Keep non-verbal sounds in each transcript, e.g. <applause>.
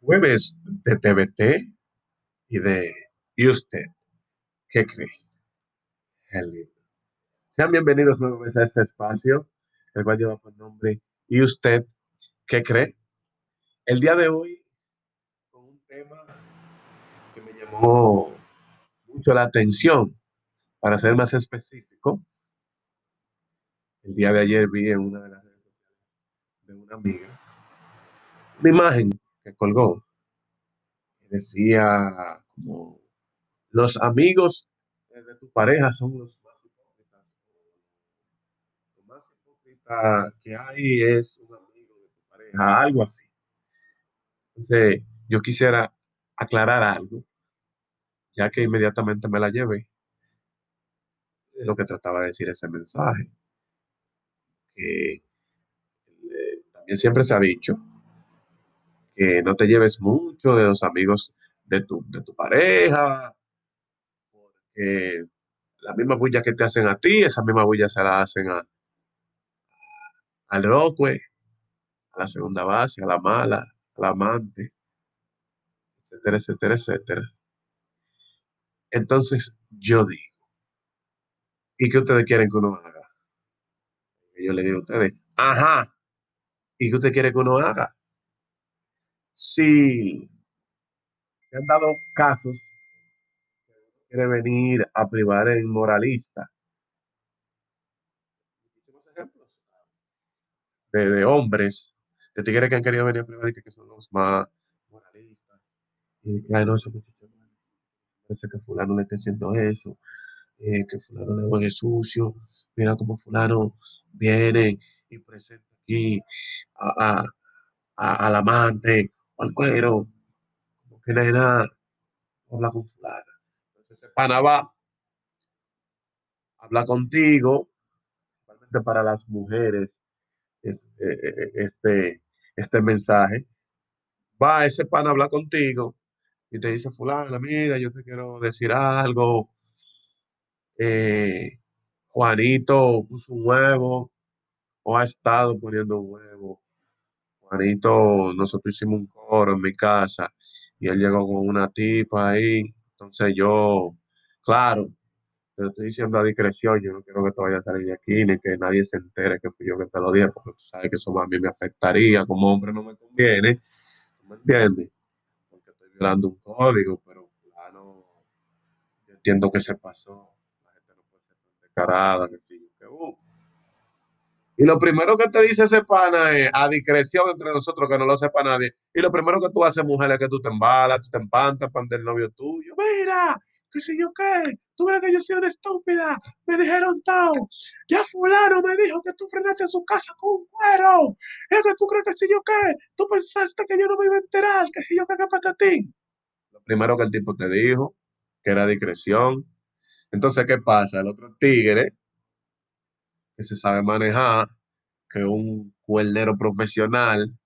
Jueves de TBT y de ¿Y usted qué cree? Sean bienvenidos nuevamente a este espacio, el cual lleva por nombre ¿Y usted qué cree? El día de hoy, con un tema que me llamó la atención, para ser más específico, el día de ayer vi en una de las redes sociales de una amiga una imagen que colgó y decía como los amigos de tu pareja son los más hipócritas. Lo más hipócrita que hay es un amigo de tu pareja, algo así. Entonces, yo quisiera aclarar algo, ya que inmediatamente me la llevé de lo que trataba de decir ese mensaje. Que eh, también siempre se ha dicho que no te lleves mucho de los amigos de tu, de tu pareja, porque la misma bulla que te hacen a ti, esa misma bulla se la hacen a, al Rockway, a la segunda base, a la mala, al amante, etcétera, etcétera, etcétera. Entonces, yo digo, ¿y qué ustedes quieren que uno haga? Yo le digo a ustedes, ajá, ¿y qué usted quiere que uno haga? Si se han dado casos quiere venir a privar el moralista. De, de hombres, de tigres que han querido venir a privar que, que son los más moralistas. Y que, parece que fulano le está haciendo eso, eh, que fulano le huele sucio, mira cómo fulano viene y presenta aquí a, a, a- al amante o al cuero, como que nada, habla con fulano. Entonces ese pana va, habla contigo, principalmente para las mujeres, es- eh, eh, este, este mensaje. Va ese pana a hablar contigo y te dice, fulana, mira, yo te quiero decir algo. eh, Juanito puso un huevo o ha estado poniendo un huevo. Juanito, nosotros hicimos un coro en mi casa y él llegó con una tipa ahí. Entonces yo, claro, te estoy diciendo a discreción, yo no quiero que te vayas a salir de aquí ni que nadie se entere que fui yo que te lo dije, porque tú sabes que eso a mí me afectaría, como hombre no me conviene, ¿tú me entiendes? Violando un código, pero fulano, yo entiendo que se pasó, la gente no puede ser tan descarada, que que, uh. Y lo primero que te dice ese pana es, a discreción entre nosotros, que no lo sepa nadie. Y lo primero que tú haces, mujer, es que tú te embalas, tú te empantas para el novio tuyo. Mira, qué sé yo qué, tú crees que yo soy una estúpida. Me dijeron todo. Ya fulano me dijo que tú frenaste a su casa con un cuero. Es que tú crees que si yo qué, tú pensaste que yo no me iba a enterar, que si yo qué, qué patatín. Lo primero que el tipo te dijo, que era discreción. Entonces, ¿qué pasa? El otro tigre, que se sabe manejar, que un cuernero profesional,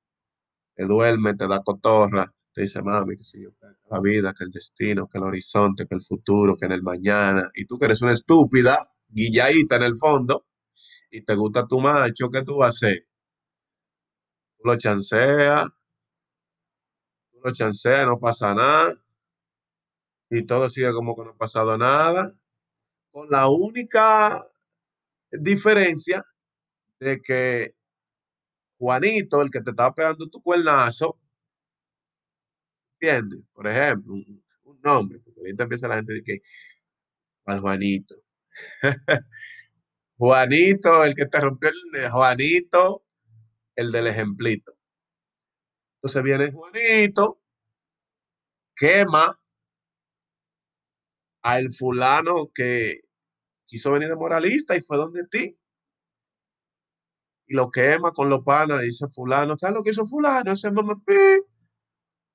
que duerme, te da cotorra, te dice, mami, que si yo, la vida, que el destino, que el horizonte, que el futuro, que en el mañana, y tú que eres una estúpida, guilladita en el fondo, y te gusta tu macho, ¿qué tú vas a hacer? Tú lo chanceas, tú lo chanceas, no pasa nada, y todo sigue como que no ha pasado nada, con la única diferencia de que Juanito, el que te estaba pegando tu cuernazo, ¿entiendes? Por ejemplo, un, nombre, porque ahorita empieza la gente de que, Juanito. <laughs> Juanito, el que te rompió el Juanito, el del ejemplito. Entonces viene Juanito, quema al fulano que quiso venir de moralista y fue donde ti. Y lo quema con los panas, dice fulano, ¿sabes lo que hizo fulano? Ese mamá,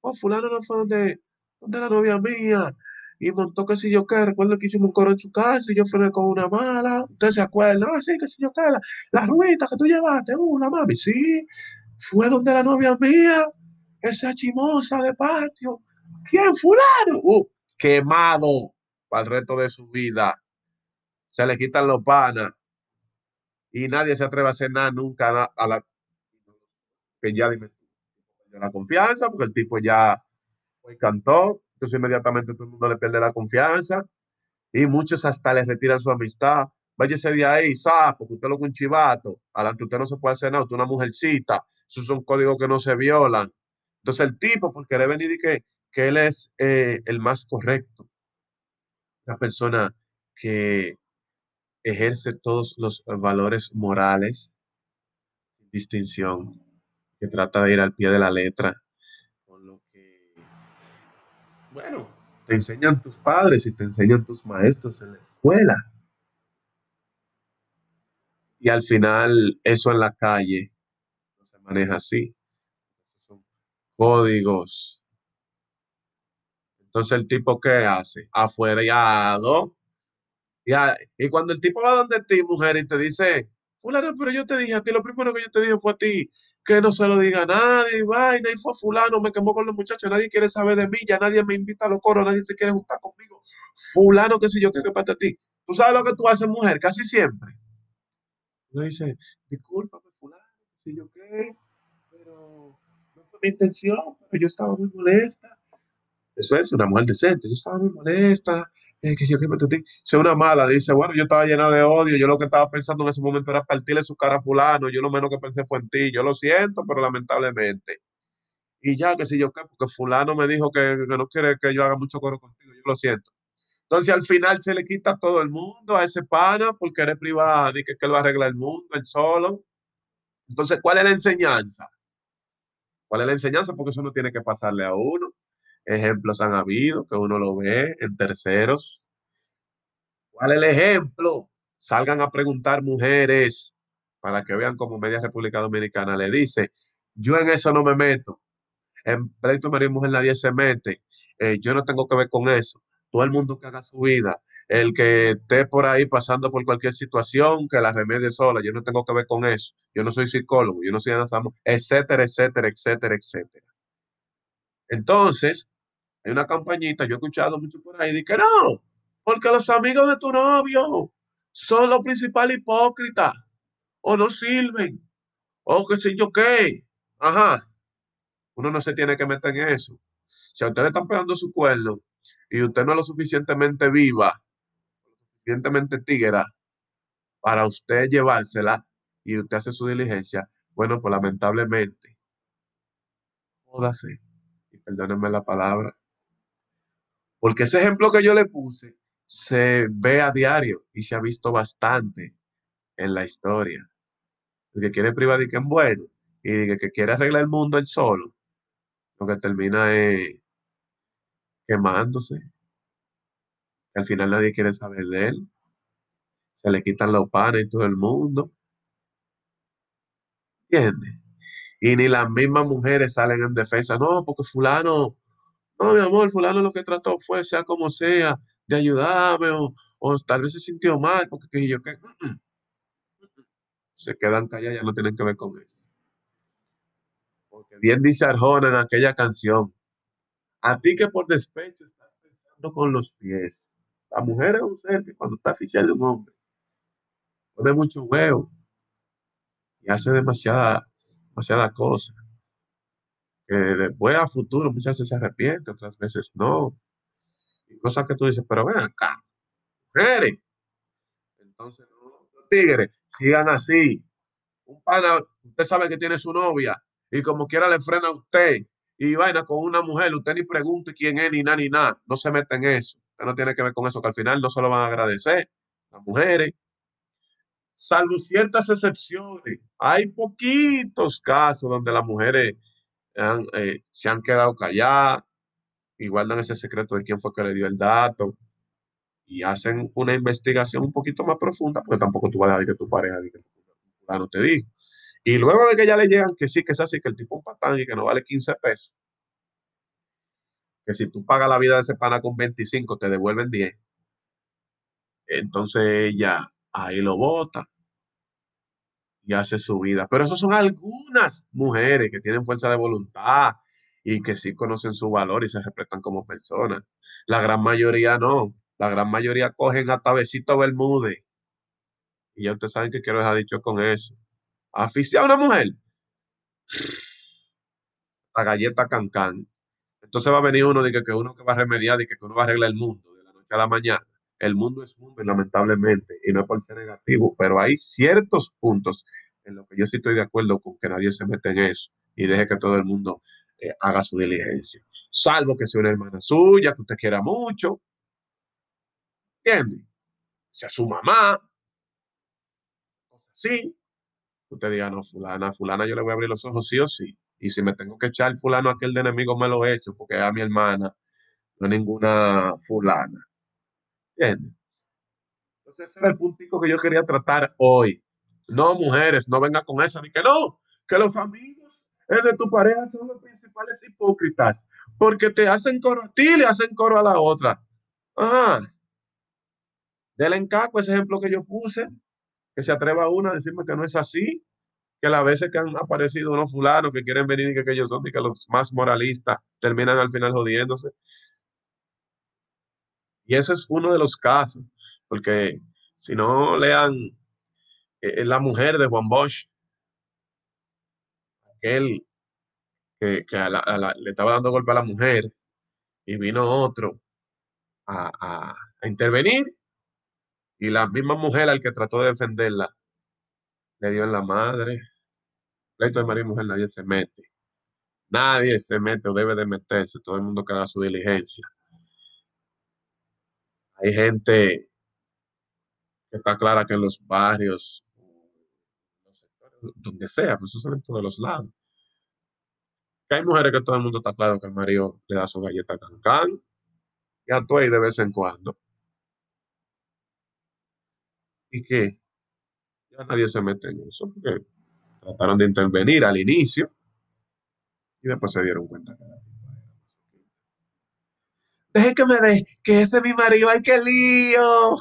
oh, fulano no fue donde, donde la novia mía. Y montó que si yo qué, recuerdo que hicimos un coro en su casa y yo frené con una mala. ¿Usted se acuerda? Ah, sí, que si yo qué, la, la ruita que tú llevaste, uh, la mami, sí. Fue donde la novia mía, esa chimosa de patio. ¿Quién? Fulano. Uh, quemado. para el resto de su vida. Se le quitan los panas y nadie se atreve a hacer nada nunca a la que ya la confianza, porque el tipo ya cantó, entonces inmediatamente todo el mundo le pierde la confianza y muchos hasta les retiran su amistad. Váyase de ahí, sapo, que usted lo un chivato, adelante usted no se puede hacer nada, usted es una mujercita, esos son códigos que no se violan. Entonces el tipo, por querer venir y que, que él es eh, el más correcto, una persona que ejerce todos los valores morales, sin distinción, que trata de ir al pie de la letra, con lo que, bueno, te enseñan tus padres y te enseñan tus maestros en la escuela. Y al final, eso en la calle no se maneja así. Son códigos. Entonces, ¿el tipo qué hace? Afuera. Y cuando el tipo va donde ti, mujer, y te dice, fulano, pero yo te dije a ti, lo primero que yo te dije fue a ti, que no se lo diga a nadie, vaina, y fue fulano, me quemó con los muchachos, nadie quiere saber de mí, ya nadie me invita a los coros, nadie se quiere juntar conmigo. Fulano, qué sé yo, qué que para ti. ¿Tú sabes lo que tú haces, mujer? Casi siempre. Uno dice, discúlpame, fulano, sé yo qué, pero no fue mi intención, pero yo estaba muy molesta. Eso es una mujer decente, yo estaba muy molesta, eh, que yo que si una mala, dice, bueno, yo estaba llena de odio, yo lo que estaba pensando en ese momento era partirle su cara a fulano, yo lo menos que pensé fue en ti, yo lo siento, pero lamentablemente. Y ya, que si yo qué, porque fulano me dijo que, no quiere que yo haga mucho coro contigo, yo lo siento. Entonces al final se le quita a todo el mundo, a ese pana, porque eres privado y que, que él va a arreglar el mundo, él solo. Entonces, ¿cuál es la enseñanza? ¿Cuál es la enseñanza? Porque eso no tiene que pasarle a uno. Ejemplos han habido que uno lo ve en terceros. ¿Cuál es el ejemplo? Salgan a preguntar mujeres para que vean cómo Media República Dominicana le dice, yo en eso no me meto. En pleito marido y mujer nadie se mete. Eh, yo no tengo que ver con eso. Todo el mundo que haga su vida, el que esté por ahí pasando por cualquier situación, que la remedie sola, yo no tengo que ver con eso. Yo no soy psicólogo, yo no soy anasamo, etcétera, etcétera, etcétera, etcétera. Entonces, hay una campañita, yo he escuchado mucho por ahí, de que no, porque los amigos de tu novio son los principales hipócritas, o no sirven, o qué sé yo qué. Ajá. Uno no se tiene que meter en eso. Si a usted le están pegando su cuerno y usted no es lo suficientemente viva, lo suficientemente tigra para usted llevársela y usted hace su diligencia, bueno, pues lamentablemente, jódase perdónenme la palabra, porque ese ejemplo que yo le puse se ve a diario y se ha visto bastante en la historia. El que quiere privadicar en bueno y que quiere arreglar el mundo él solo, lo que termina es quemándose. Al final nadie quiere saber de él. Se le quitan los panes y todo el mundo. ¿Entiendes? y ni las mismas mujeres salen en defensa. No, porque fulano, no, mi amor, fulano lo que trató fue, sea como sea, de ayudarme o, tal vez se sintió mal, porque que yo que se quedan callados, ya no tienen que ver con eso. Porque bien dice Arjona en aquella canción, a ti que por despecho estás pensando con los pies. La mujer es un ser que cuando está oficial de un hombre, pone mucho huevo y hace demasiada demasiadas cosas. Que después a futuro muchas veces se arrepiente, otras veces no. Y cosas que tú dices, pero ven acá, mujeres. Entonces, los tigres sigan así. Un pana, usted sabe que tiene su novia y como quiera le frena a usted y vaina con una mujer, usted ni pregunte quién es, ni nada, ni nada. No se mete en eso. Usted no tiene que ver con eso, que al final no se lo van a agradecer las mujeres salvo ciertas excepciones. Hay poquitos casos donde las mujeres eh, se han quedado calladas y guardan ese secreto de quién fue que le dio el dato y hacen una investigación un poquito más profunda, porque tampoco tú vas a decir que tu pareja no te dijo. Y luego de que ya le llegan que sí, que es así, que el tipo es un patán y que no vale 15 pesos, que si tú pagas la vida de ese pana con 25, te devuelven 10. Entonces ella ahí lo vota y hace su vida. Pero esas son algunas mujeres que tienen fuerza de voluntad y que sí conocen su valor y se respetan como personas. La gran mayoría no. La gran mayoría cogen hasta besito Bermúdez. Y ya ustedes saben que quiero dejar dicho con eso. Aficiar a una mujer. <sniffs> La galleta cancán. Entonces va a venir uno de que, que uno que va a remediar y que, que uno va a arreglar el mundo de la noche a la mañana. El mundo es mundo, lamentablemente, y no es por ser negativo, pero hay ciertos puntos en los que yo sí estoy de acuerdo con que nadie se mete en eso y deje que todo el mundo eh, haga su diligencia. Salvo que sea una hermana suya, que usted quiera mucho. ¿Entiende? Sea su mamá. Sí. Usted diga, no, fulana, fulana, yo le voy a abrir los ojos sí o sí. Y si me tengo que echar fulano aquel de enemigo, me lo he hecho, porque a mi hermana, no es ninguna fulana. Entonces, ese era el puntico que yo quería tratar hoy. No, mujeres, no venga con esa, ni que no, que los amigos de tu pareja son los principales hipócritas, porque te hacen coro a ti, le hacen coro a la otra. Ajá. Del encaco, ese ejemplo que yo puse, que se atreva uno a decirme que no es así, que las veces que han aparecido unos fulanos que quieren venir y que, que ellos son y que los más moralistas terminan al final jodiéndose. Y ese es uno de los casos, porque si no lean eh, la mujer de Juan Bosch, aquel que, le estaba dando golpe a la mujer y vino otro a, intervenir y la misma mujer al que trató de defenderla le dio en la madre. Pleito de marido y mujer nadie se mete. Nadie se mete o debe de meterse. Todo el mundo que haga su diligencia. Hay gente que está clara que en los barrios, donde sea, pues eso en todos los lados. Que hay mujeres que todo el mundo está claro que el marido le da su galleta cancán y actúa ahí de vez en cuando. ¿Y qué? Ya nadie se mete en eso porque trataron de intervenir al inicio y después se dieron cuenta que Deje que me dé, que ese es mi marido, ay, qué lío.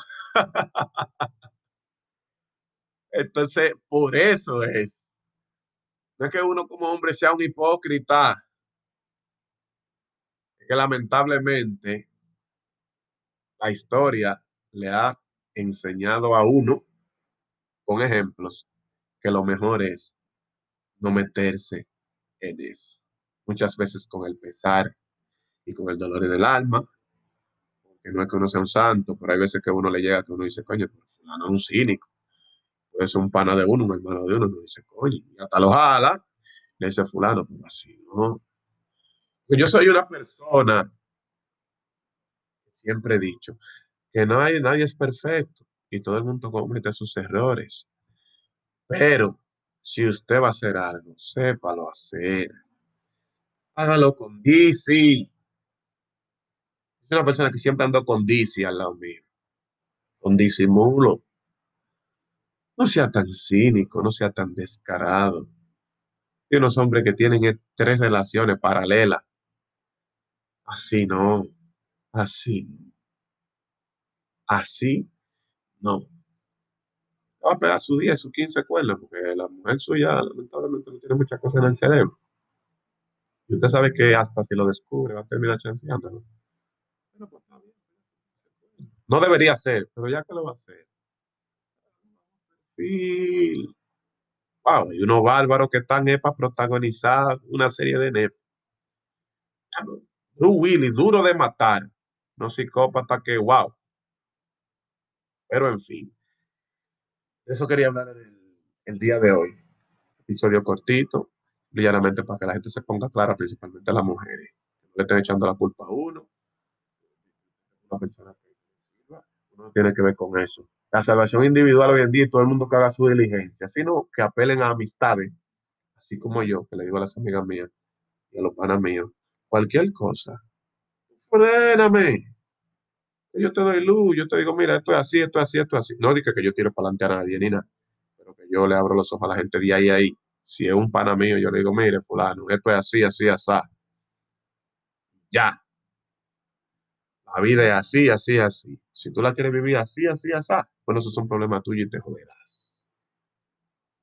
Entonces, por eso es. No es que uno como hombre sea un hipócrita. Es que lamentablemente la historia le ha enseñado a uno con ejemplos que lo mejor es no meterse en eso. Muchas veces con el pesar y con el dolor en el alma, porque no es que uno sea un santo, pero hay veces que uno le llega que uno dice, coño, pero fulano es un cínico. Puede ser un pana de uno, un hermano de uno, uno dice, coño, y hasta lo jala, le dice fulano, pero así, ¿no? Pues yo soy una persona siempre he dicho que hay, nadie es perfecto y todo el mundo comete sus errores. Pero si usted va a hacer algo, sépalo hacer. Hágalo con DC. Es una persona que siempre ando con DC al lado mío. Con disimulo. No sea tan cínico, no sea tan descarado. Hay unos hombres que tienen tres relaciones paralelas. Así no. Así. Así no. Va a pegar su 10, su 15 cuerdas, porque la mujer suya lamentablemente no tiene muchas cosas en el cerebro. Y usted sabe que hasta si lo descubre va a terminar chanceándolo. Pero pues está bien. No debería ser, pero ya que lo va a hacer. Sí. Wow, y unos bárbaros que están para protagonizar una serie de Netflix. Blue Willy, duro de matar. No psicópata que, wow. Pero en fin. Eso quería hablar el, el día de hoy. Episodio cortito, llanamente para que la gente se ponga clara, principalmente las mujeres. No le estén echando la culpa a uno. Una persona que uno tiene que ver con eso. La salvación individual hoy en día todo el mundo que haga su diligencia, sino que apelen a amistades, así como yo, que le digo a las amigas mías y a los panas míos, cualquier cosa, fréname. Yo te doy luz, yo te digo, mira, esto es así, esto es así, esto es así. No diga que yo tiro para adelante a nadie ni nada, pero que yo le abro los ojos a la gente de ahí a ahí. Si es un pana mío, yo le digo, mire, fulano, esto es así, así, así. Ya. La vida es así, así, así. Si tú la quieres vivir así, así, así, bueno, eso es un problema tuyo y te joderás.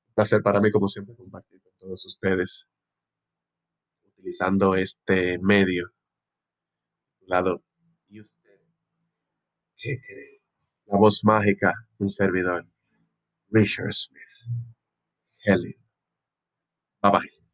Un placer para mí, como siempre, compartir con todos ustedes utilizando este medio. Lado. Y usted, La voz mágica, un servidor. Richard Smith. Helen. Bye bye.